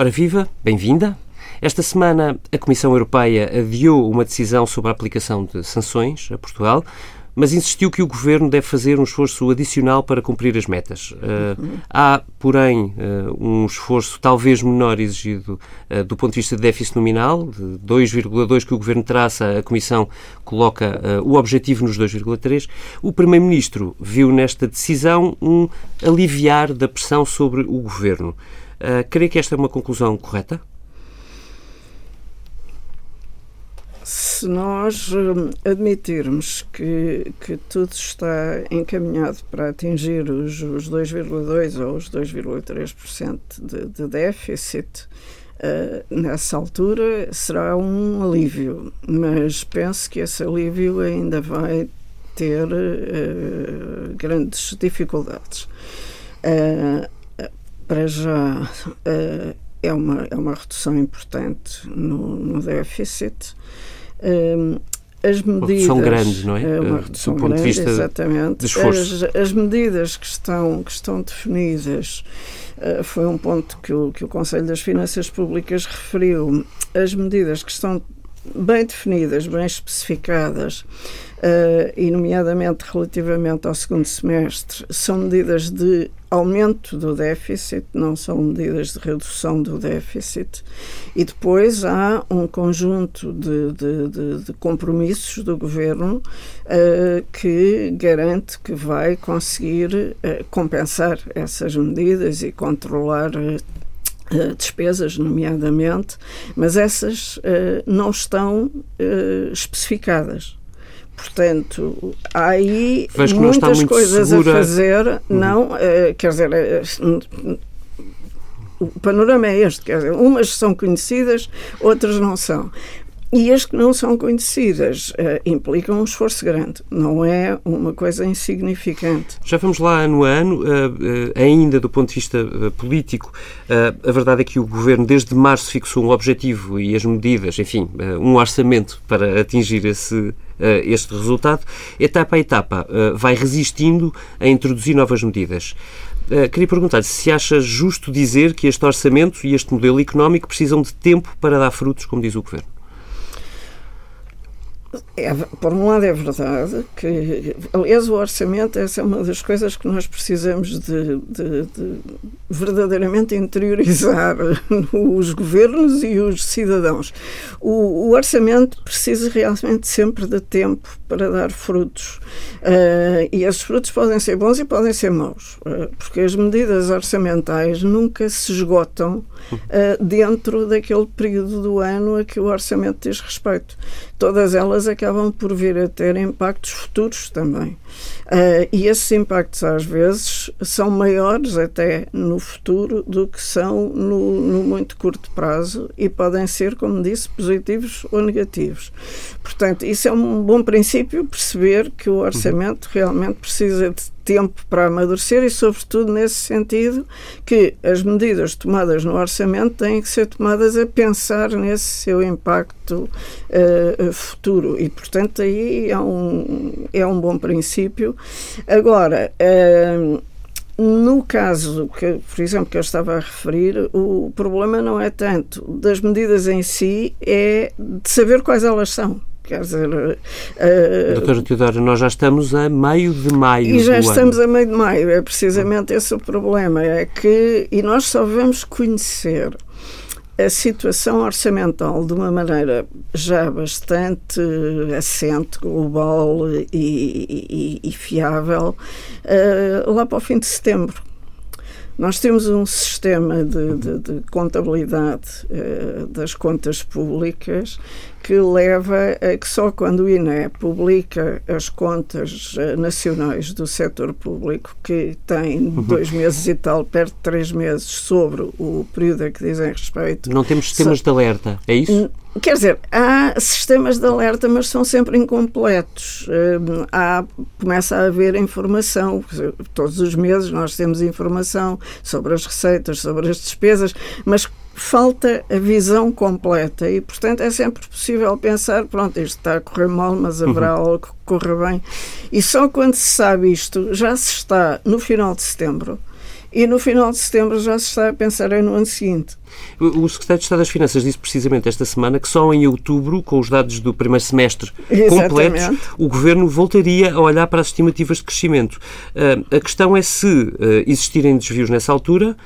Ora viva, bem-vinda. Esta semana a Comissão Europeia adiou uma decisão sobre a aplicação de sanções a Portugal, mas insistiu que o governo deve fazer um esforço adicional para cumprir as metas. Uh, há, porém, uh, um esforço talvez menor exigido uh, do ponto de vista de déficit nominal, de 2,2 que o governo traça, a Comissão coloca o objetivo nos 2,3. O Primeiro-Ministro viu nesta decisão um aliviar da pressão sobre o governo. Uh, creio que esta é uma conclusão correta? Se nós hum, admitirmos que, que tudo está encaminhado para atingir os, os 2,2% ou os 2,3% de, de déficit, uh, nessa altura será um alívio, mas penso que esse alívio ainda vai ter uh, grandes dificuldades. Uh, para já uh, é, uma, é uma redução importante no, no déficit. Uh, as medidas. São grandes, não é? É uma redução do ponto grande, de vista exatamente. De esforço. As, as, medidas que estão, que estão definidas uh, foi um ponto que o, que o Conselho das Finanças Públicas referiu. As medidas que estão bem definidas, bem especificadas, uh, e nomeadamente relativamente ao segundo semestre, são medidas de aumento do déficit, não são medidas de redução do déficit. E depois há um conjunto de, de, de, de compromissos do governo uh, que garante que vai conseguir uh, compensar essas medidas e controlar despesas, nomeadamente, mas essas uh, não estão uh, especificadas. Portanto, há aí muitas coisas segura. a fazer. Uhum. Não, quer dizer, o panorama é este, quer dizer, umas são conhecidas, outras não são. E as que não são conhecidas uh, implicam um esforço grande, não é uma coisa insignificante. Já vamos lá ano a ano, uh, uh, ainda do ponto de vista político, a verdade é que o Governo desde março fixou um objetivo e as medidas, enfim, um orçamento para atingir esse, este resultado. Etapa a etapa, vai resistindo a introduzir novas medidas. queria perguntar se acha justo dizer que este orçamento e este modelo económico precisam de tempo para dar frutos, como diz o Governo. É, por um lado é verdade que, aliás, o orçamento essa é uma das coisas que nós precisamos de, de, de verdadeiramente interiorizar os governos e os cidadãos. O, o, orçamento precisa realmente sempre de tempo para dar frutos uh, e esses frutos podem ser bons e podem ser maus, uh, porque as medidas orçamentais nunca se esgotam uh, dentro daquele período do ano a que o orçamento diz respeito. Todas elas acabam por vir a ter impactos futuros também. Uh, e esses impactos, às vezes, são maiores até no futuro do que são no, no muito curto prazo e podem ser, como disse, positivos ou negativos. Portanto, isso é um bom princípio, perceber que o orçamento realmente precisa de tempo para amadurecer e, sobretudo, nesse sentido, que as medidas tomadas no orçamento têm que ser tomadas a pensar nesse seu impacto uh, futuro. E, portanto, aí é um, é um bom princípio. Agora, uh, no caso, que, por exemplo, que eu estava a referir, o problema não é tanto das medidas em si, é de saber quais elas são. Quer dizer. Uh, Doutora Teodoro, nós já estamos a meio de maio. E já estamos ano. a meio de maio. É precisamente esse o problema. É que. E nós só vamos conhecer a situação orçamental de uma maneira já bastante assente, global e, e, e fiável uh, lá para o fim de setembro. Nós temos um sistema de, de, de contabilidade uh, das contas públicas que leva a que só quando o INE publica as contas uh, nacionais do setor público, que tem uhum. dois meses e tal, perto de três meses, sobre o período a que dizem respeito. Não temos sistemas so, de alerta, é isso? Quer dizer, há sistemas de alerta, mas são sempre incompletos. Hum, há, começa a haver informação. Todos os meses nós temos informação sobre as receitas, sobre as despesas, mas falta a visão completa e, portanto, é sempre possível pensar: pronto, isto está a correr mal, mas haverá uhum. algo que corra bem. E só quando se sabe isto, já se está no final de setembro e no final de setembro já se está a pensar no ano seguinte. O Secretário de Estado das Finanças disse precisamente esta semana que só em outubro, com os dados do primeiro semestre Exatamente. completos, o Governo voltaria a olhar para as estimativas de crescimento. Uh, a questão é se uh, existirem desvios nessa altura,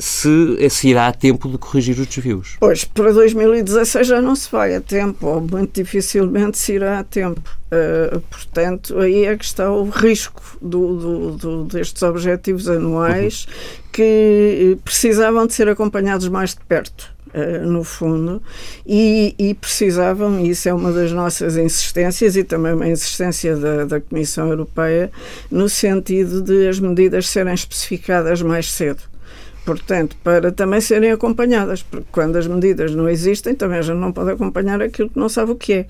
se, se irá a tempo de corrigir os desvios. Pois, para 2016 já não se vai a tempo, ou muito dificilmente se irá a tempo. Uh, portanto, aí é que está o risco do, do, do, destes objetivos anuais uhum. que precisavam de ser acompanhados mais de perto. Uh, no fundo, e, e, precisavam, e isso é uma das nossas insistências e também uma insistência da, da Comissão Europeia, no sentido de as medidas serem especificadas mais cedo portanto, para também serem acompanhadas, porque quando as medidas não existem, também a gente não pode acompanhar aquilo que não sabe o que é.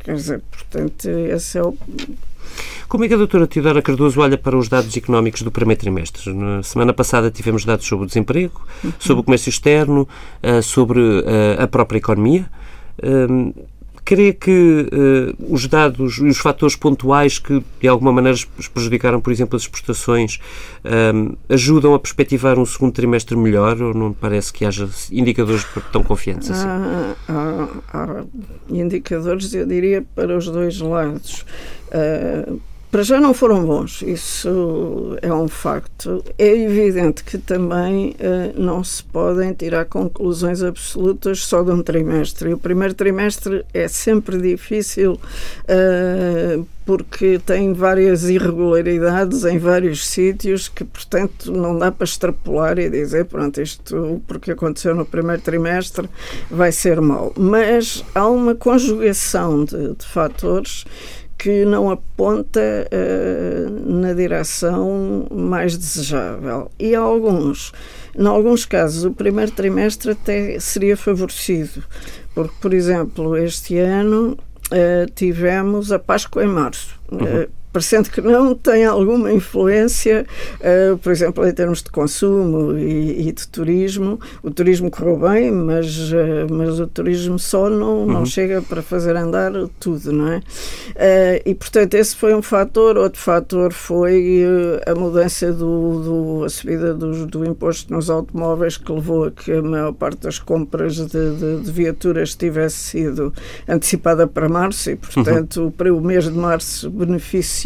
Quer dizer, portanto, esse é o. Como é que a doutora Teodora Cardoso olha para os dados económicos do primeiro trimestre? Na semana passada tivemos dados sobre o desemprego, sobre o comércio externo, eh, sobre eh, a própria economia. Crê que uh, os dados e os fatores pontuais que de alguma maneira prejudicaram, por exemplo, as exportações, um, eh, ajudam a perspectivar um segundo trimestre melhor ou não parece que haja indicadores tão confiantes assim? Há, há, há indicadores, eu diria, para os dois lados. Uh, para já não foram bons, isso é um facto. É evidente que também uh, não se podem tirar conclusões absolutas só de um trimestre. E o primeiro trimestre é sempre difícil uh, porque tem várias irregularidades em vários sítios que, portanto, não dá para extrapolar e dizer, pronto, isto porque aconteceu no primeiro trimestre vai ser mau. Mas há uma conjugação de, de fatores que não aponta uh, na direção mais desejável. E alguns, em alguns casos, o primeiro trimestre até seria favorecido, porque, por exemplo, este ano uh, tivemos a Páscoa em março. Uhum. Uh, parecendo que não, tem alguma influência, uh, por exemplo, em termos de consumo e, e, de turismo. O turismo correu bem, mas, uh, mas o turismo só não, uhum. não chega para fazer andar tudo, não é? Uh, e, portanto, esse foi um fator. Outro fator foi a mudança do, do a subida do, do imposto nos automóveis que levou a que a maior parte das compras de, de, de viaturas tivesse sido antecipada para março e, portanto, uhum. para o mês de março beneficia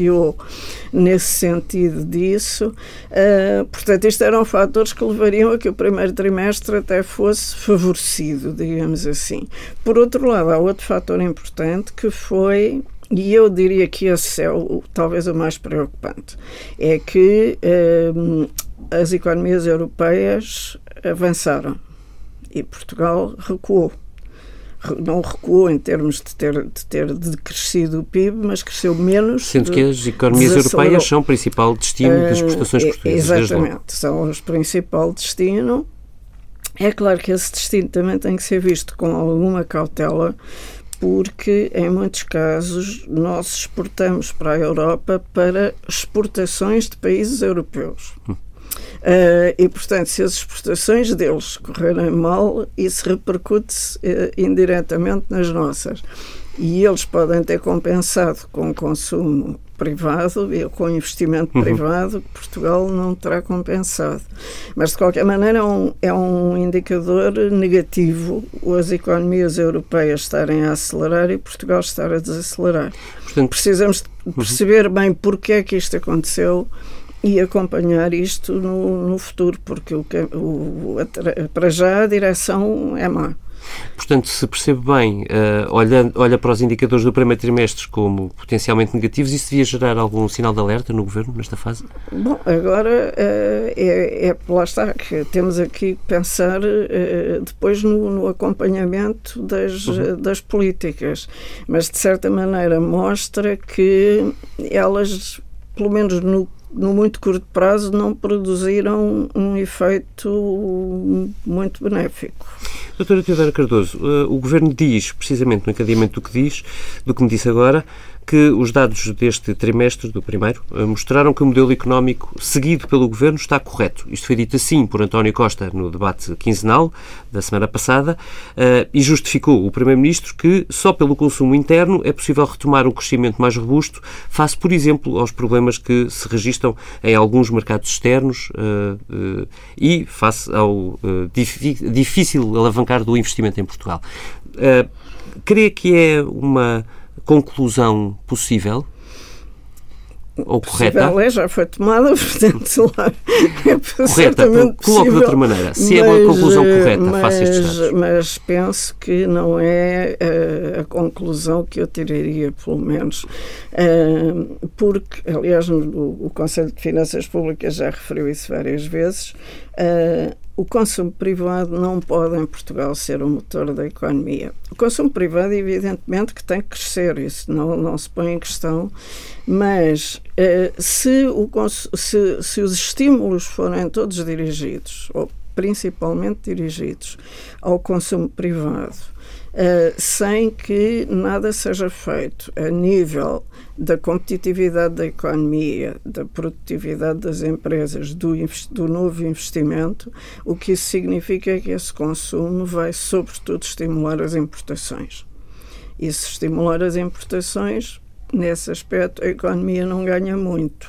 nesse sentido disso. Uh, portanto, estes eram fatores que levariam a que o primeiro trimestre até fosse favorecido, digamos assim. Por outro lado, há outro fator importante que foi e eu diria que esse é o, talvez o mais preocupante, é que uh, as economias europeias avançaram e Portugal recuou não recuou em termos de ter, de ter decrescido o PIB, mas cresceu menos. Sendo que as economias europeias são o principal destino das exportações eh, portuguesas. Exatamente, são o principal destino. É claro que esse destino também tem que ser visto com alguma cautela, porque em muitos casos nós exportamos para a Europa para exportações de países europeus. Hum. Uh, e, portanto, se as exportações deles correrem mal, isso repercute uh, indiretamente nas nossas. E eles podem ter compensado com consumo privado e com investimento uhum. privado que Portugal não terá compensado. Mas, de qualquer maneira, é um, é um indicador negativo as economias europeias estarem a acelerar e Portugal estar a desacelerar. Portanto, Precisamos uhum. perceber bem porque é que isto aconteceu e acompanhar isto no, no futuro, porque o, o, para já a direção é má. Portanto, se percebe bem, uh, olha, olha para os indicadores do primeiro trimestre como potencialmente negativos, isso devia gerar algum sinal de alerta no Governo nesta fase? Bom, agora uh, é, é, lá está, que temos aqui que pensar uh, depois no, no, acompanhamento das, uhum. das políticas, mas de certa maneira mostra que elas, pelo menos no no muito curto prazo, não produziram um efeito muito benéfico. Doutora Teodora Cardoso, uh, o Governo diz, precisamente no encadeamento do que diz, do que me disse agora, que os dados deste trimestre, do primeiro, eh, mostraram que o modelo económico seguido pelo Governo está correto. Isto foi dito assim por António Costa no debate quinzenal da semana passada eh, e justificou o Primeiro-Ministro que só pelo consumo interno é possível retomar um crescimento mais robusto face, por exemplo, aos problemas que se registram em alguns mercados externos e face ao difícil alavancar do investimento em Portugal. Crê que é uma conclusão possível? Ou correta? A é, já foi tomada, portanto, lá é correta, coloco de outra maneira. Se mas, é uma conclusão correta, mas, faça estes dados. Mas penso que não é uh, a conclusão que eu tiraria, pelo menos, uh, porque, aliás, o, o Conselho de Finanças Públicas já referiu isso várias vezes. Uh, o consumo privado não pode em Portugal ser o motor da economia. O consumo privado, evidentemente, que tem que crescer, isso não, não se põe em questão, mas eh, se, o, se, se os estímulos forem todos dirigidos, ou principalmente dirigidos ao consumo privado, uh, sem que nada seja feito a nível da competitividade da economia, da produtividade das empresas, do, do novo investimento, o que isso significa é que esse consumo vai, sobretudo, estimular as importações. E se estimular as importações, nesse aspecto, a economia não ganha muito.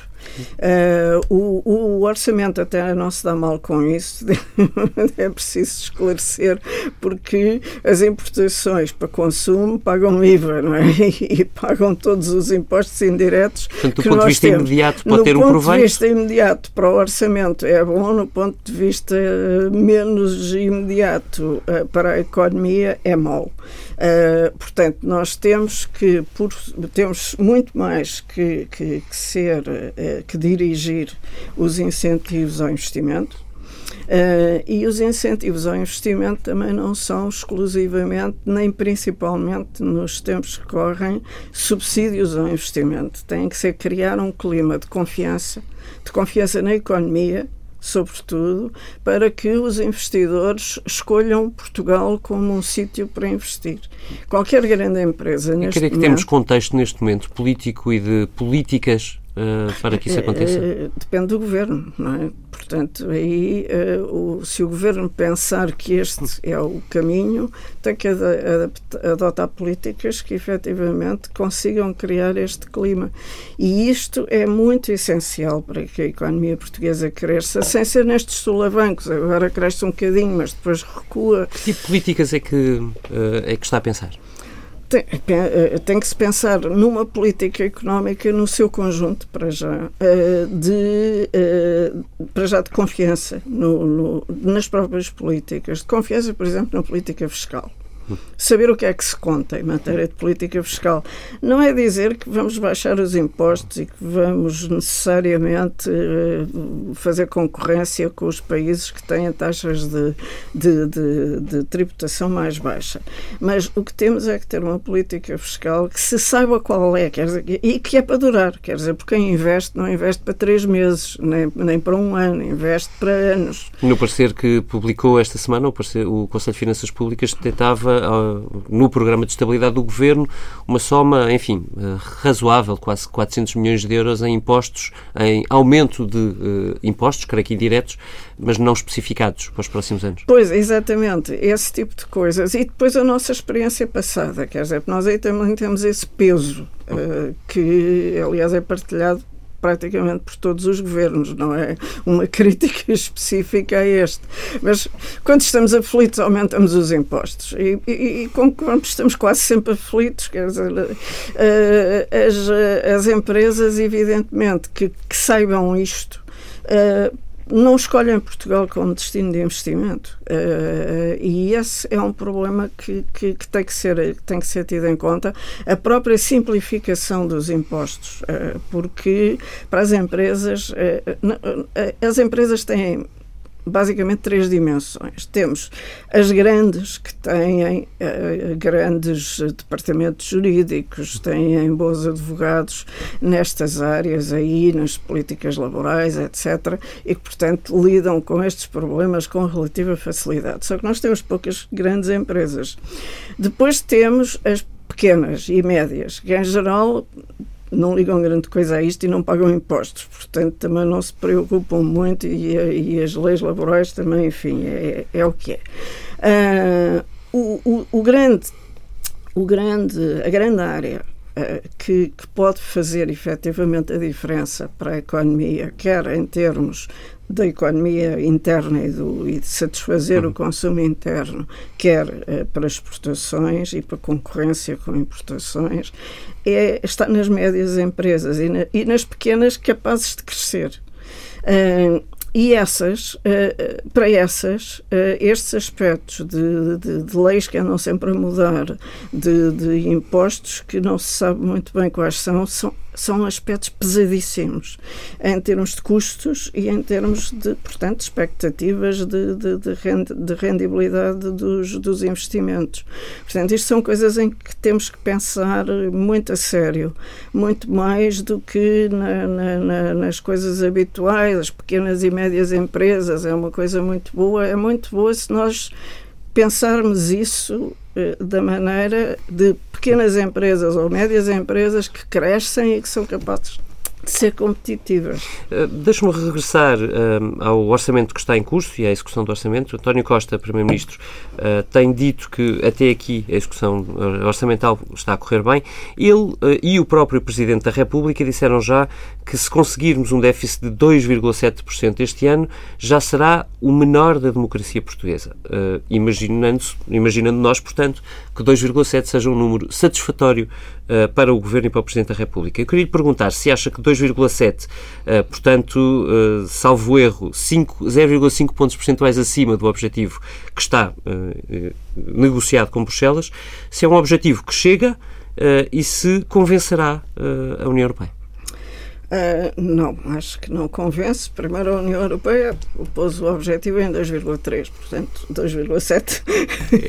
Uh, o, o, orçamento até não se dá mal com isso, é preciso esclarecer, porque as importações para consumo pagam IVA, não é? E pagam todos os impostos indiretos. Portanto, do ponto de vista temos. imediato, pode no ter um proveito? Do ponto de vista imediato para o orçamento é bom, no ponto de vista menos imediato uh, para a economia é mau. Uh, portanto, nós temos que, por, temos muito mais que, que, que ser que dirigir os incentivos ao investimento. Uh, e os incentivos ao investimento também não são exclusivamente, nem principalmente nos tempos que correm, subsídios ao investimento. Tem que ser criar um clima de confiança, de confiança na economia, sobretudo, para que os investidores escolham Portugal como um sítio para investir. Qualquer grande empresa neste momento... que temos contexto neste momento político e de políticas para que isso aconteça? Uh, depende do governo, não é? Portanto, aí, o, se o governo pensar que este é o caminho, tem que ad adotar políticas que efetivamente consigam criar este clima. E isto é muito essencial para que a economia portuguesa cresça, sem ser nestes solavancos. Agora cresce um bocadinho, mas depois recua. Que tipo de políticas é que, é que está a pensar? Tem, eh, tem, que se pensar numa política económica no seu conjunto, para já, eh, de, eh, para já de confiança no, no, nas próprias políticas, de confiança, por exemplo, na política fiscal saber o que é que se conta em matéria de política fiscal. Não é dizer que vamos baixar os impostos e que vamos necessariamente eh, fazer concorrência com os países que têm taxas de, de, de, de tributação mais baixa. Mas o que temos é que ter uma política fiscal que se saiba qual é dizer, e que é para durar. Quer dizer, porque quem investe não investe para três meses, nem, nem para um ano, investe para anos. No parecer que publicou esta semana, o, parecer, o Conselho de Finanças Públicas detectava no programa de estabilidade do governo uma soma, enfim, eh, razoável, quase 400 milhões de euros em impostos, em aumento de uh, impostos, creio que indiretos, mas não especificados para os próximos anos. Pois, exatamente, esse tipo de coisas. E depois a nossa experiência passada, quer dizer, nós aí também temos esse peso, uh, que aliás é partilhado praticamente por todos os governos, não é uma crítica específica a este. Mas quando estamos aflitos, aumentamos os impostos. E, e, e como estamos quase sempre aflitos, quer dizer, uh, as, as empresas, evidentemente, que, que saibam isto. Uh, não escolhem Portugal como destino de investimento. Uh, e esse é um problema que, que, que, tem que, ser, tem que ser tido em conta. A própria simplificação dos impostos, uh, porque para as empresas, uh, as empresas têm basicamente três dimensões. Temos as grandes, que têm uh, grandes departamentos jurídicos, têm bons advogados nestas áreas aí, nas políticas laborais, etc., e que, portanto, lidam com estes problemas com relativa facilidade. Só que nós temos poucas grandes empresas. Depois temos as pequenas e médias, que em geral não ligam grande coisa a isto e não pagam impostos, portanto também não se preocupam muito e, e as leis laborais também, enfim, é, é o que é. Uh, o, o, o, grande, o grande, a grande área uh, que, que pode fazer efetivamente a diferença para a economia, quer em termos da economia interna e, do, e de satisfazer uhum. o consumo interno, quer uh, para exportações e para concorrência com importações, é, está nas médias empresas e, na, e nas pequenas capazes de crescer. Uh, e essas, eh, para essas, estes aspectos de, de, de, leis que andam sempre a mudar, de, de impostos que não se sabe muito bem quais são, são são aspectos pesadíssimos em termos de custos e em termos de, portanto, expectativas de, de, de rendibilidade dos, dos investimentos. Portanto, isto são coisas em que temos que pensar muito a sério, muito mais do que na, na, na, nas coisas habituais, as pequenas e médias empresas, é uma coisa muito boa, é muito boa se nós pensarmos isso da maneira de pequenas empresas ou médias empresas que crescem e que são capazes ser competitivas. Uh, Deixe-me regressar uh, ao orçamento que está em curso e à execução do orçamento. António Costa, Primeiro-Ministro, uh, tem dito que até aqui a execução orçamental está a correr bem. Ele e o próprio Presidente da República disseram já que se conseguirmos um déficit de 2,7% este ano, já será o menor da democracia portuguesa. imaginando, imaginando nós, portanto, que 2,7 seja um número satisfatório para o Governo e para o Presidente da República. Eu queria lhe perguntar se acha que 2,7, uh, portanto, uh, salvo erro, 0,5 pontos percentuais acima do objetivo que está uh, negociado com Bruxelas, se é um objetivo que chega e se convencerá a União Europeia. Uh, não, acho que não convence. Primeiro, a União Europeia pôs o objetivo em 2,3, portanto, 2,7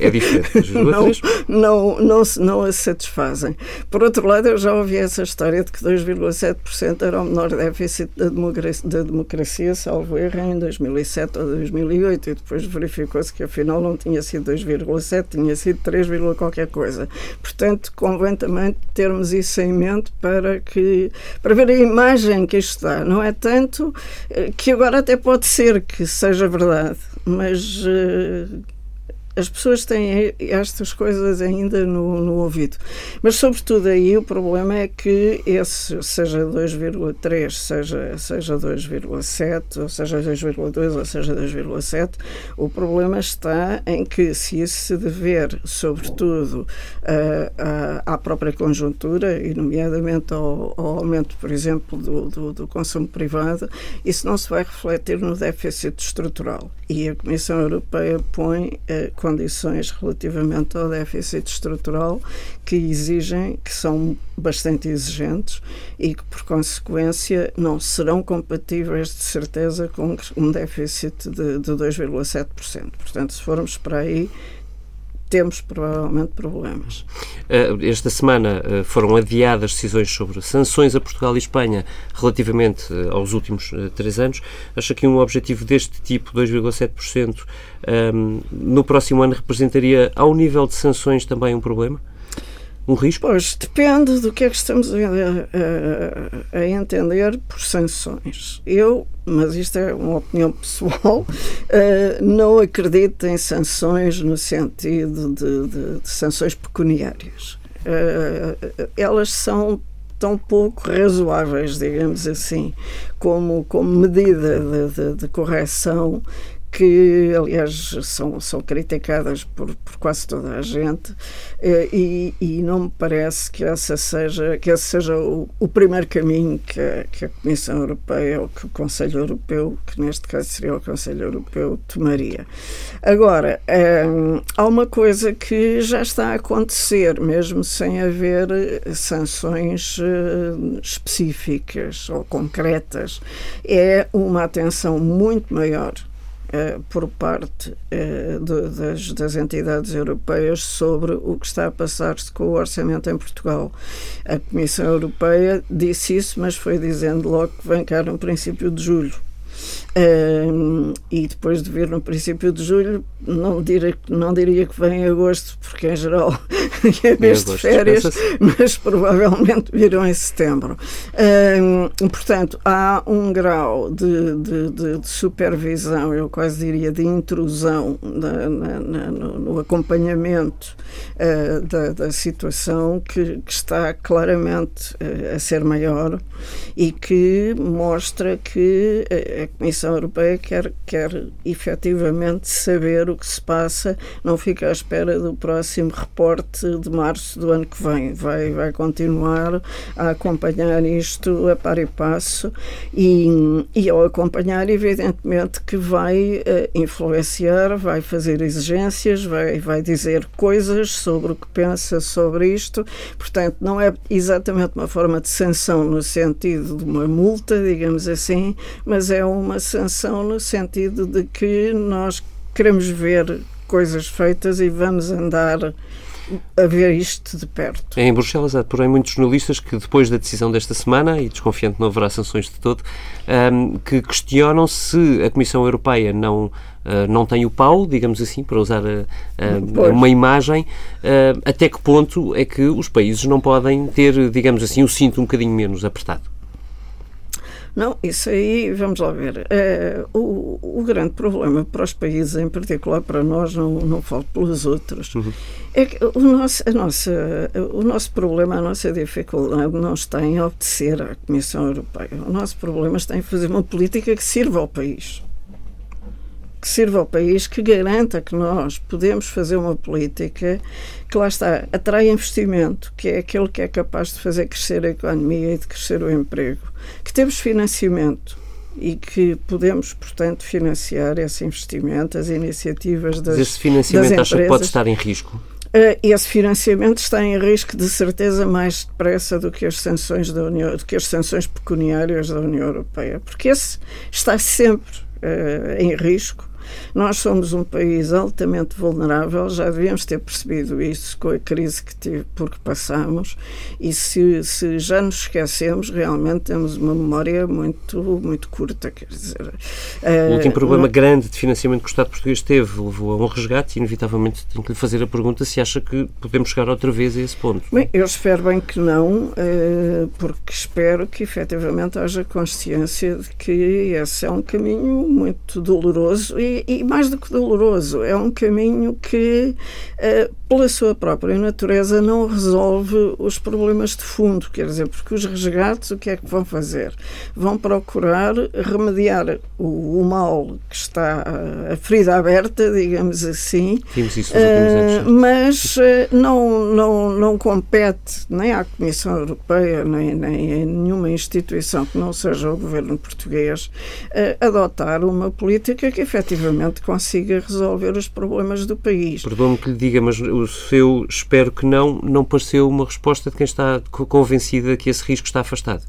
é diferente. não, não, não, não a satisfazem. Por outro lado, eu já ouvi essa história de que 2,7% era o menor déficit da democracia, da democracia, salvo erro, em 2007 ou 2008, e depois verificou-se que afinal não tinha sido 2,7, tinha sido 3, qualquer coisa. Portanto, convém também termos isso em mente para, que, para ver a imagem imagem que isto dá. Não é tanto eh, que agora até pode ser que seja verdade, mas uh, as pessoas têm estas coisas ainda no, no ouvido. Mas, sobretudo, aí o problema é que esse, seja 2,3, seja, seja 2,7, ou seja 2,2, ou seja 2,7, o problema está em que, se isso se dever, sobretudo, à própria conjuntura, e nomeadamente ao, ao aumento, por exemplo, do, do, do consumo privado, isso não se vai refletir no déficit estrutural. E a Comissão Europeia põe eh, condições relativamente ao déficit estrutural que exigem, que são bastante exigentes e que, por consequência, não serão compatíveis de certeza com um déficit de, de 2,7%. Portanto, se formos para aí, temos provavelmente problemas. Eh, esta semana eh, foram adiadas decisões sobre sanções a Portugal e Espanha relativamente eh, aos últimos três anos. Acha que um objetivo deste tipo, 2,7%, ehm, no próximo ano representaria, ao nível de sanções, também um problema? Um risco? Pois, depende do que é que estamos a, a, a entender por sanções. Eu, mas isto é uma opinião pessoal, uh, não acredito em sanções no sentido de, de, de sanções pecuniárias. Uh, elas são tão pouco razoáveis, digamos assim, como, como medida de, de, de correção que aliás são, são criticadas por, por quase toda a gente eh, e, e não me parece que essa seja que esse seja o, o primeiro caminho que a, que a Comissão Europeia ou que o Conselho Europeu, que neste caso seria o Conselho Europeu, tomaria. Agora, hum, há uma coisa que já está a acontecer, mesmo sem haver sanções uh, específicas ou concretas, é uma atenção muito maior por parte uh, de, das, das, entidades europeias sobre o que está a passar-se com o orçamento em Portugal. A Comissão Europeia disse isso, mas foi dizendo logo que vem cá no princípio de julho. Uh, e depois de vir no princípio de julho, não diria, não diria que vem em agosto, porque em geral é mês de férias, mas provavelmente virão em setembro. Uh, portanto, há um grau de, de, de, de, supervisão, eu quase diria de intrusão na, na, na, no, no, acompanhamento uh, da, da, situação que, que está claramente uh, a ser maior e que mostra que a Comissão Europeia quer, quer efetivamente saber o que se passa, não fica à espera do próximo reporte de março do ano que vem. Vai, vai continuar a acompanhar isto a par e passo e, e ao acompanhar, evidentemente, que vai uh, influenciar, vai fazer exigências, vai, vai dizer coisas sobre o que pensa sobre isto. Portanto, não é exatamente uma forma de sanção no sentido de uma multa, digamos assim, mas é uma sanção no sentido de que nós queremos ver coisas feitas e vamos andar a ver isto de perto. Em Bruxelas há, porém, muitos jornalistas que, depois da decisão desta semana, e desconfiante não haverá sanções de todo, um, que questionam se a Comissão Europeia não, uh, não tem o pau, digamos assim, para usar a, a, uma imagem, até que ponto é que os países não podem ter, digamos assim, o cinto um bocadinho menos apertado? Não, isso aí, vamos lá ver. É, o, o grande problema para os países, em particular para nós, não, não falo pelos outros, uhum. é que o nosso, a nossa, o nosso problema, a nossa dificuldade não está em obedecer à Comissão Europeia. O nosso problema está em fazer uma política que sirva ao país que sirva ao país, que garanta que nós podemos fazer uma política que lá está, atrai investimento, que é aquele que é capaz de fazer crescer a economia e de crescer o emprego, que temos financiamento e que podemos, portanto, financiar esse investimento, as iniciativas das Mas esse financiamento acha que pode estar em risco? Uh, esse financiamento está em risco de certeza mais depressa do que as sanções da União, do que as sanções pecuniárias da União Europeia, porque esse está sempre uh, em risco nós somos um país altamente vulnerável, já devíamos ter percebido isso com a crise que tive, porque passamos, e se, se já nos esquecemos, realmente temos uma memória muito, muito curta. Quer dizer, o último uh, problema uma... grande de financiamento que o Estado português teve levou a um resgate e, inevitavelmente, tenho que lhe fazer a pergunta se acha que podemos chegar outra vez a esse ponto. Bem, eu espero bem que não, uh, porque espero que efetivamente haja consciência de que esse é um caminho muito doloroso e, e mais do que doloroso, é um caminho que, uh, pela sua própria natureza, não resolve os problemas de fundo. Quer dizer, porque os resgates, o que é que vão fazer? Vão procurar remediar o, o mal que está, a ferida aberta, digamos assim. Uh, anos. Mas uh, não, não, não compete nem à Comissão Europeia, nem, nem a nenhuma instituição que não seja o governo português adotar uma política que efetivamente consiga resolver os problemas do país. Perdoe-me que lhe diga, mas o seu espero que não, não pareceu uma resposta de quem está convencida que esse risco está afastado.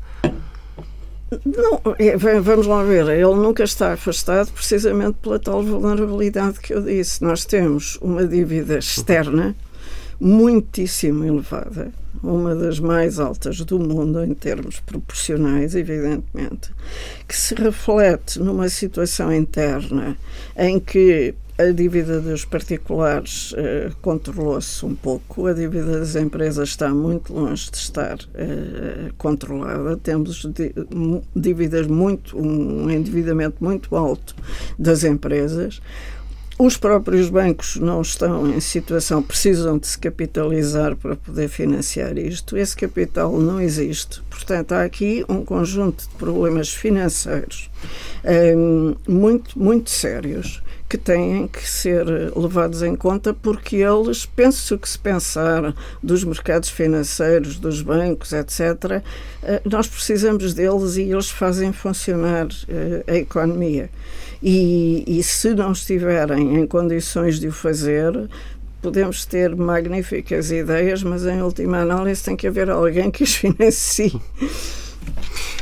Não, é, vamos lá ver, ele nunca está afastado precisamente pela tal vulnerabilidade que eu disse. Nós temos uma dívida externa muitíssimo elevada, uma das mais altas do mundo em termos proporcionais, evidentemente, que se reflete numa situação interna em que a dívida dos particulares uh, controlou-se um pouco, a dívida das empresas está muito longe de estar uh, controlada. Temos dívidas muito, um endividamento muito alto das empresas. Os próprios bancos não estão em situação, precisam de se capitalizar para poder financiar isto. Esse capital não existe. Portanto, há aqui um conjunto de problemas financeiros um, muito, muito sérios que têm que ser levados em conta porque eles, penso que se pensar dos mercados financeiros, dos bancos, etc., eh, nós precisamos deles e eles fazem funcionar eh, a economia. E, e se não estiverem em condições de o fazer, podemos ter magníficas ideias, mas em última análise tem que haver alguém que as financie.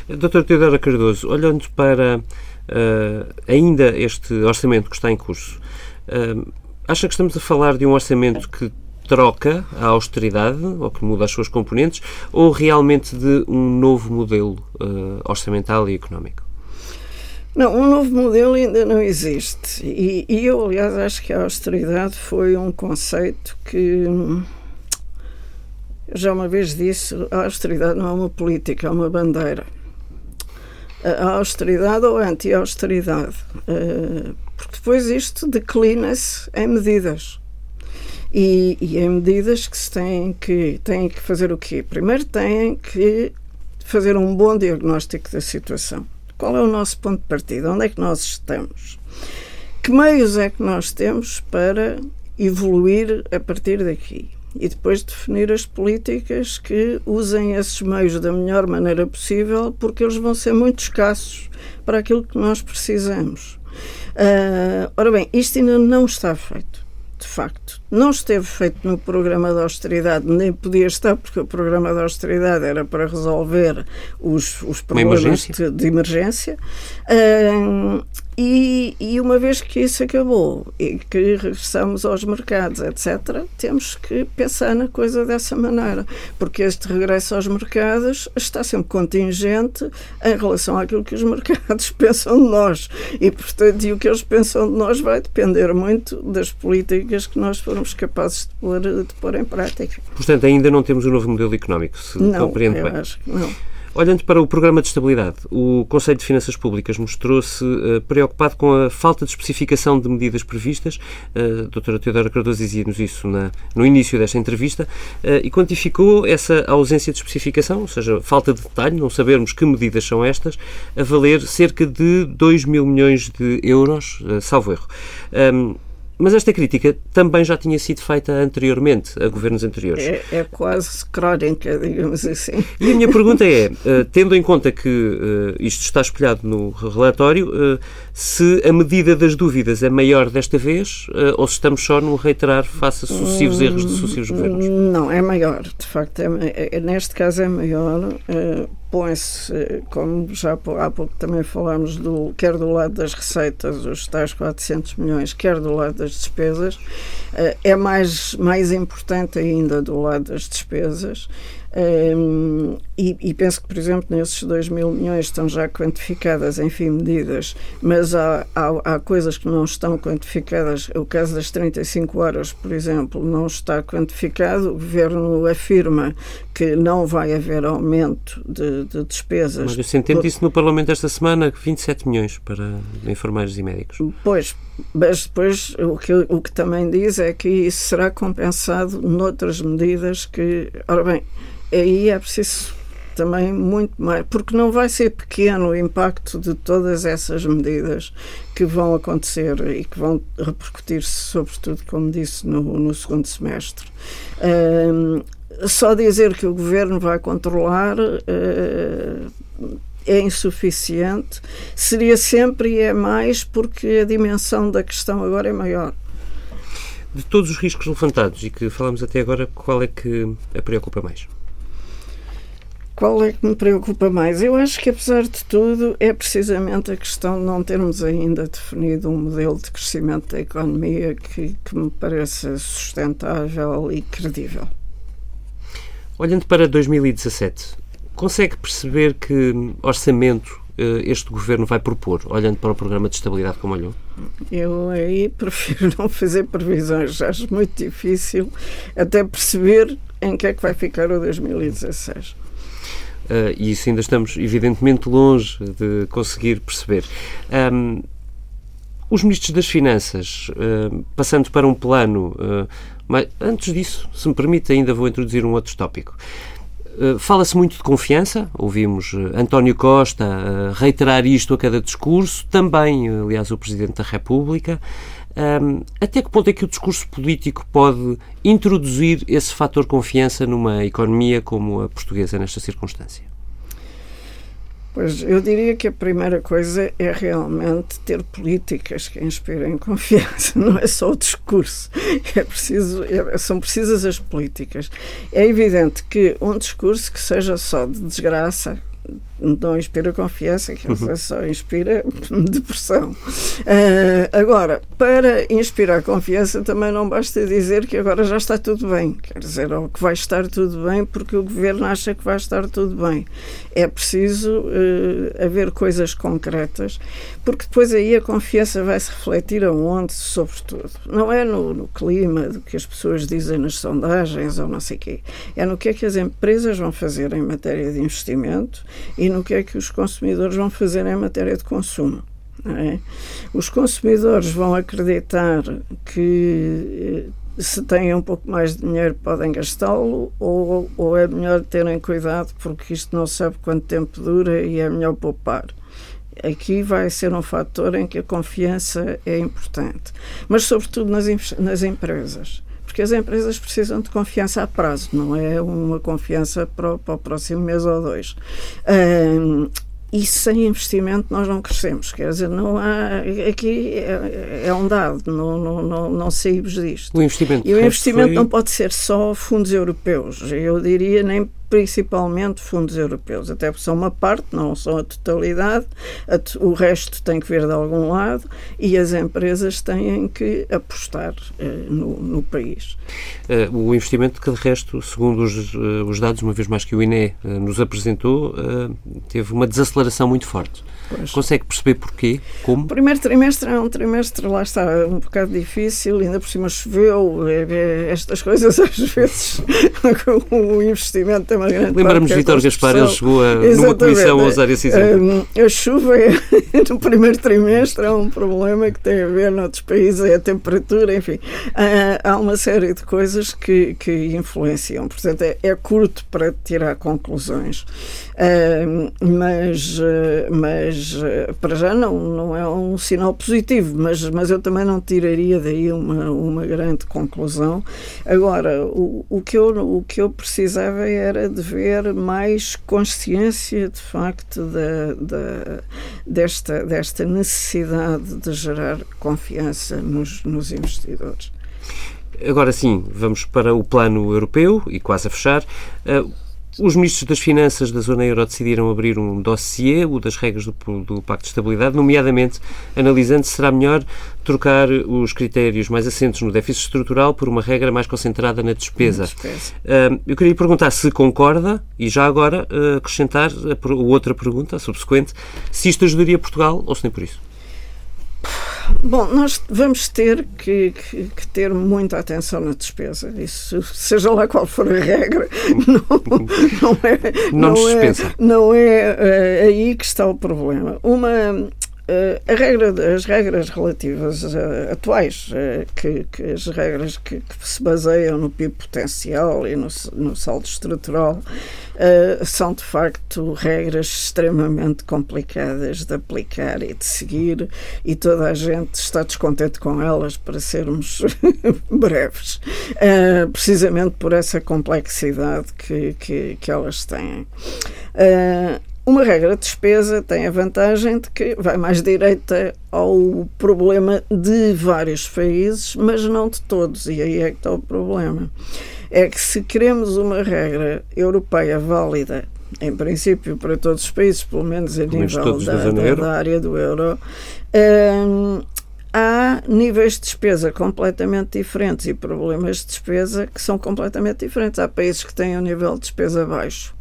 Doutor Teodoro Cardoso, olhando para uh, ainda este orçamento que está em curso, uh, acha que estamos a falar de um orçamento que troca a austeridade, ou que muda as suas componentes, ou realmente de um novo modelo uh, orçamental e económico? Não, um novo modelo ainda não existe. E, e, eu, aliás, acho que a austeridade foi um conceito que. Já uma vez disse: a austeridade não é uma política, é uma bandeira. A austeridade ou anti-austeridade. Eh, porque depois isto declina-se em medidas. E, e em medidas que se têm que, têm que fazer o quê? Primeiro têm que fazer um bom diagnóstico da situação qual é o nosso ponto de partida? Onde é que nós estamos? Que meios é que nós temos para evoluir a partir daqui? E depois definir as políticas que usem esses meios da melhor maneira possível, porque eles vão ser muito escassos para aquilo que nós precisamos. Uh, ora bem, isto ainda não está feito facto. Não esteve feito no programa de austeridade, nem podia estar, porque o programa de austeridade era para resolver os, os problemas emergência. De, de, emergência. Uh, e, e, uma vez que isso acabou e que regressamos aos mercados, etc., temos que pensar na coisa dessa maneira, porque este regresso aos mercados está sempre contingente em relação àquilo que os mercados pensam de nós. E, portanto, e o que eles pensam de nós vai depender muito das políticas que nós formos capazes de pôr, de pôr em prática. Portanto, ainda não temos um novo modelo económico, se não, compreendo bem. Acho que não. Olhando para o Programa de Estabilidade, o Conselho de Finanças Públicas mostrou-se uh, preocupado com a falta de especificação de medidas previstas. Uh, a doutora Teodora Cardoso dizia-nos isso na, no início desta entrevista uh, e quantificou essa ausência de especificação, ou seja, falta de detalhe, não sabermos que medidas são estas, a valer cerca de 2 mil milhões de euros, salvo erro. Um, mas esta crítica também já tinha sido feita anteriormente, a governos anteriores. É, é quase crónica, digamos assim. E a minha pergunta é, uh, tendo em conta que uh, isto está espelhado no relatório, uh, se a medida das dúvidas é maior desta vez ou se estamos só num reiterar face a sucessivos erros de sucessivos governos? Não, é maior. De facto, é, é, neste caso é maior põe-se, como já há pouco também falámos, do, quer do lado das receitas, os tais 400 milhões, quer do lado das despesas, eh, é mais, mais importante ainda do lado das despesas. Um, e, e, penso que, por exemplo, nesses 2 mil milhões estão já quantificadas, enfim, medidas, mas há, há, há, coisas que não estão quantificadas. O caso das 35 horas, por exemplo, não está quantificado. O governo afirma que não vai haver aumento de, de despesas. Senti por... isso no Parlamento esta semana, 27 milhões para enfermeiros e médicos. Pois, mas depois o que, o que também diz é que isso será compensado noutras medidas que, ora bem, aí é preciso também muito mais, porque não vai ser pequeno o impacto de todas essas medidas que vão acontecer e que vão repercutir-se, sobretudo, como disse, no, no segundo semestre. Um, só dizer que o governo vai controlar uh, é insuficiente, seria sempre e é mais porque a dimensão da questão agora é maior. De todos os riscos levantados e que falamos até agora, qual é que a preocupa mais? Qual é que me preocupa mais? Eu acho que, apesar de tudo, é precisamente a questão de não termos ainda definido um modelo de crescimento da economia que, que me pareça sustentável e credível. Olhando para 2017, consegue perceber que orçamento eh, este governo vai propor, olhando para o programa de estabilidade como olhou? Eu aí prefiro não fazer previsões, acho muito difícil até perceber em que é que vai ficar o 2016. Uh, e isso ainda estamos, evidentemente, longe de conseguir perceber. Um, os ministros das Finanças, uh, passando para um plano, uh, mas antes disso, se me permite, ainda vou introduzir um outro tópico. Fala-se muito de confiança, ouvimos António Costa reiterar isto a cada discurso, também, aliás, o Presidente da República. Um, até que ponto é que o discurso político pode introduzir esse fator confiança numa economia como a portuguesa nesta circunstância? Pois eu diria que a primeira coisa é realmente ter políticas que inspirem confiança, não é só o discurso. É preciso, é, são precisas as políticas. É evidente que um discurso que seja só de desgraça não inspira confiança, que só inspira depressão. Uh, agora, para inspirar confiança também não basta dizer que agora já está tudo bem, quer dizer, ou que vai estar tudo bem porque o governo acha que vai estar tudo bem. É preciso uh, haver coisas concretas, porque depois aí a confiança vai se refletir aonde, sobretudo. Não é no, no clima, do que as pessoas dizem nas sondagens ou não sei o quê, é no que é que as empresas vão fazer em matéria de investimento e e no que é que os consumidores vão fazer em matéria de consumo. É? Os consumidores vão acreditar que eh, se têm um pouco mais de dinheiro podem gastá-lo ou, ou é melhor terem cuidado porque isto não sabe quanto tempo dura e é melhor poupar. Aqui vai ser um fator em que a confiança é importante, mas sobretudo nas, nas empresas porque as empresas precisam de confiança a prazo, não é uma confiança para o, para o próximo mês ou dois. Um, e sem investimento nós não crescemos. Quer dizer, não há. Aqui é, é um dado, não, não, não, não saímos disto. O investimento, e o investimento foi... não pode ser só fundos europeus. Eu diria nem principalmente fundos europeus, até porque são uma parte, não são a totalidade, o resto tem que vir de algum lado e as empresas têm que apostar eh, no, no, país. Uh, o investimento que, de resto, segundo os, uh, os, dados, uma vez mais que o INE nos apresentou, teve uma desaceleração muito forte. Pois. Consegue perceber porquê? Como? O primeiro trimestre é um trimestre, lá está, um bocado difícil, ainda por cima choveu, é, é, estas coisas às vezes, o investimento é uma grande Lembramos de Vitor Gaspar, ele chegou a, numa comissão a usar esse exemplo. a chuva é, no primeiro trimestre é um problema que tem a ver noutros países, é a temperatura, enfim, há, há uma série de coisas que, que influenciam, portanto é, é curto para tirar conclusões. Uh, mas, uh, mas para já não, não é um sinal positivo, mas, mas eu também não tiraria daí uma, uma grande conclusão. Agora, o, o, que eu, o que eu precisava era de ver mais consciência, de facto, da, desta, desta necessidade de gerar confiança nos, nos investidores. Agora sim, vamos para o plano europeu e quase a fechar. Uh, os ministros das Finanças da Zona Euro decidiram abrir um dossiê, o das regras do, do Pacto de Estabilidade, nomeadamente analisando se será melhor trocar os critérios mais assentos no déficit estrutural por uma regra mais concentrada na despesa. despesa. Uh, eu queria perguntar se concorda e já agora uh, acrescentar a, a outra pergunta, a subsequente, se isto ajudaria Portugal ou se nem por isso. Bom, nós vamos ter que, que, que, ter muita atenção na despesa. Isso, seja lá qual for a regra, não, não é, não, não é, não é, é aí que está o problema. Uma regra, as regras relativas uh, atuais, uh, que, que, as regras que, que, se baseiam no PIB potencial e no, no saldo estrutural, são de facto regras extremamente complicadas de aplicar e de seguir, e toda a gente está descontente com elas, para sermos breves, precisamente por essa complexidade que, que, que elas têm. Uma regra de despesa tem a vantagem de que vai mais direita ao problema de vários países, mas não de todos, e aí é que está o problema. É que se queremos uma regra europeia válida, em princípio para todos os países, pelo menos a nível da, da, da, área do euro, hum, há níveis de despesa completamente diferentes e problemas de despesa que são completamente diferentes. Há países que têm um nível de despesa baixo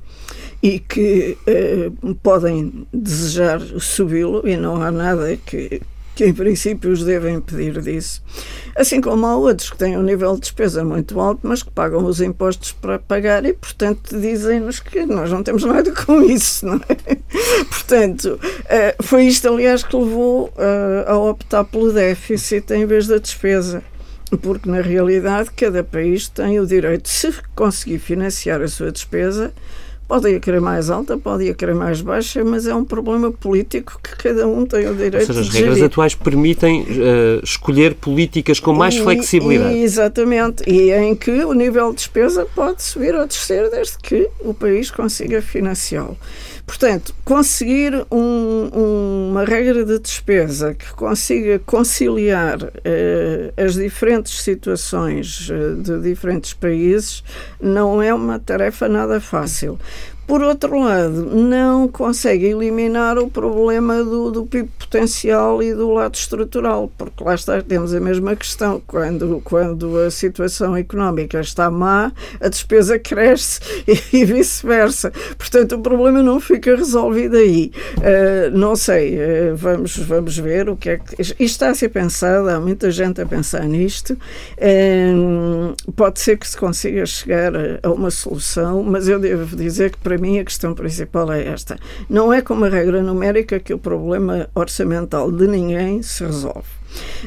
e que eh, podem desejar subi-lo e não há nada que, que em princípio os devem pedir disso. Assim como há outros que têm um nível de despesa muito alto, mas que pagam os impostos para pagar e, portanto, dizem-nos que nós não temos nada com isso, não é? Portanto, eh, foi isto, aliás, que levou eh, a optar pelo déficit em vez da despesa porque na realidade cada país tem o direito, se conseguir financiar a sua despesa, Pode ir querer mais alta, pode ir querer mais baixa, mas é um problema político que cada um tem o direito Ou seja, as regras gerir. atuais permitem uh, escolher políticas com mais e, flexibilidade. E, exatamente. E em que o nível de despesa pode subir ou descer desde que o país consiga financiá-lo. Portanto, conseguir um, uma regra de despesa que consiga conciliar uh, as diferentes situações uh, de diferentes países não é uma tarefa nada fácil Por outro lado, não consegue eliminar o problema do, do PIB potencial e do lado estrutural, porque lá está, temos a mesma questão. Quando, quando a situação económica está má, a despesa cresce e, e vice-versa. Portanto, o problema não fica resolvido aí. Uh, não sei, uh, vamos, vamos ver o que é que. Isto está a ser pensado, há muita gente a pensar nisto. Uh, pode ser que se consiga chegar a, a uma solução, mas eu devo dizer que para para mim a questão principal é esta. Não é com uma regra numérica que o problema orçamental de ninguém se resolve.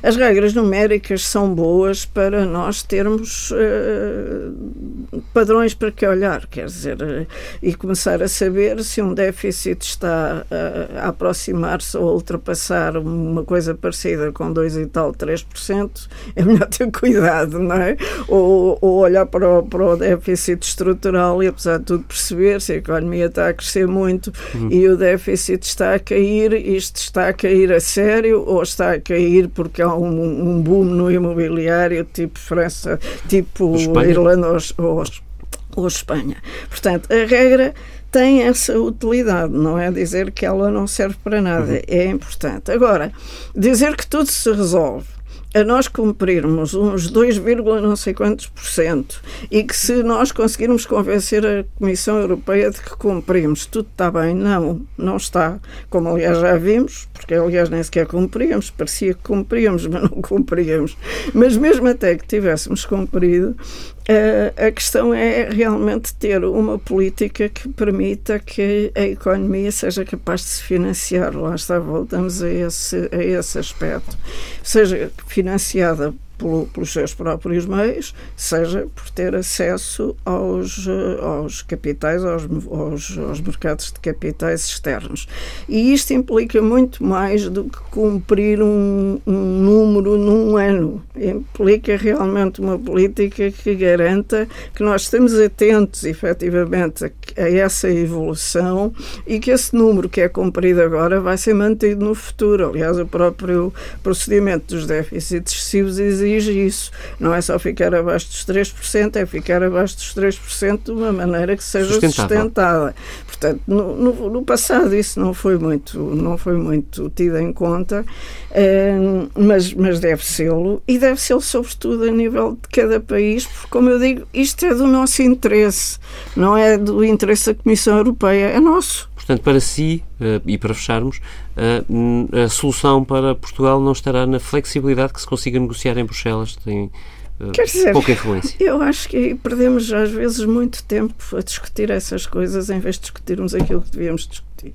As regras numéricas são boas para nós termos uh, padrões para que olhar, quer dizer, uh, e começar a saber se um déficit está uh, a aproximar-se ou a ultrapassar uma coisa parecida com 2 e tal, 3%, é melhor ter cuidado, não é? Ou, ou olhar para o, para o déficit estrutural e, apesar de tudo, perceber se a economia está a crescer muito uhum. e o déficit está a cair, isto está a cair a sério ou está a cair porque há um, um boom no imobiliário, tipo França, tipo Espanha. Irlanda ou, ou, ou Espanha. Portanto, a regra tem essa utilidade, não é dizer que ela não serve para nada, uhum. é importante. Agora, dizer que tudo se resolve a nós cumprirmos uns 2, não sei quantos por cento e que se nós conseguirmos convencer a Comissão Europeia de que cumprimos, tudo está bem. Não, não está. Como aliás já vimos, porque aliás nem sequer cumpríamos, parecia que cumpríamos, mas não cumpríamos. Mas mesmo até que tivéssemos cumprido, a questão é realmente ter uma política que permita que a economia seja capaz de se financiar. Lá está, voltamos a esse, a esse aspecto. Seja financiada pelo, pelos seus próprios meios, seja por ter acesso aos, eh, aos capitais, aos, aos, aos, mercados de capitais externos. E isto implica muito mais do que cumprir um, um número num ano. Implica realmente uma política que garanta que nós estamos atentos, efetivamente, a, a essa evolução e que esse número que é cumprido agora vai ser mantido no futuro. Aliás, o próprio procedimento dos déficits excessivos exige exige isso. Não é só ficar abaixo dos 3%, é ficar abaixo dos 3% de uma maneira que seja sustentada. Portanto, no, no, no, passado isso não foi muito, não foi muito tido em conta, eh, mas, mas deve sê-lo, e deve sê-lo sobretudo a nível de cada país, porque, como eu digo, isto é do nosso interesse, não é do interesse da Comissão Europeia, é nosso. Portanto, para si, uh, e para fecharmos, uh, a solução para Portugal não estará na flexibilidade que se consiga negociar em Bruxelas. Tem uh, dizer, pouca influência. Eu acho que perdemos às vezes muito tempo a discutir essas coisas em vez de discutirmos aquilo que devíamos discutir.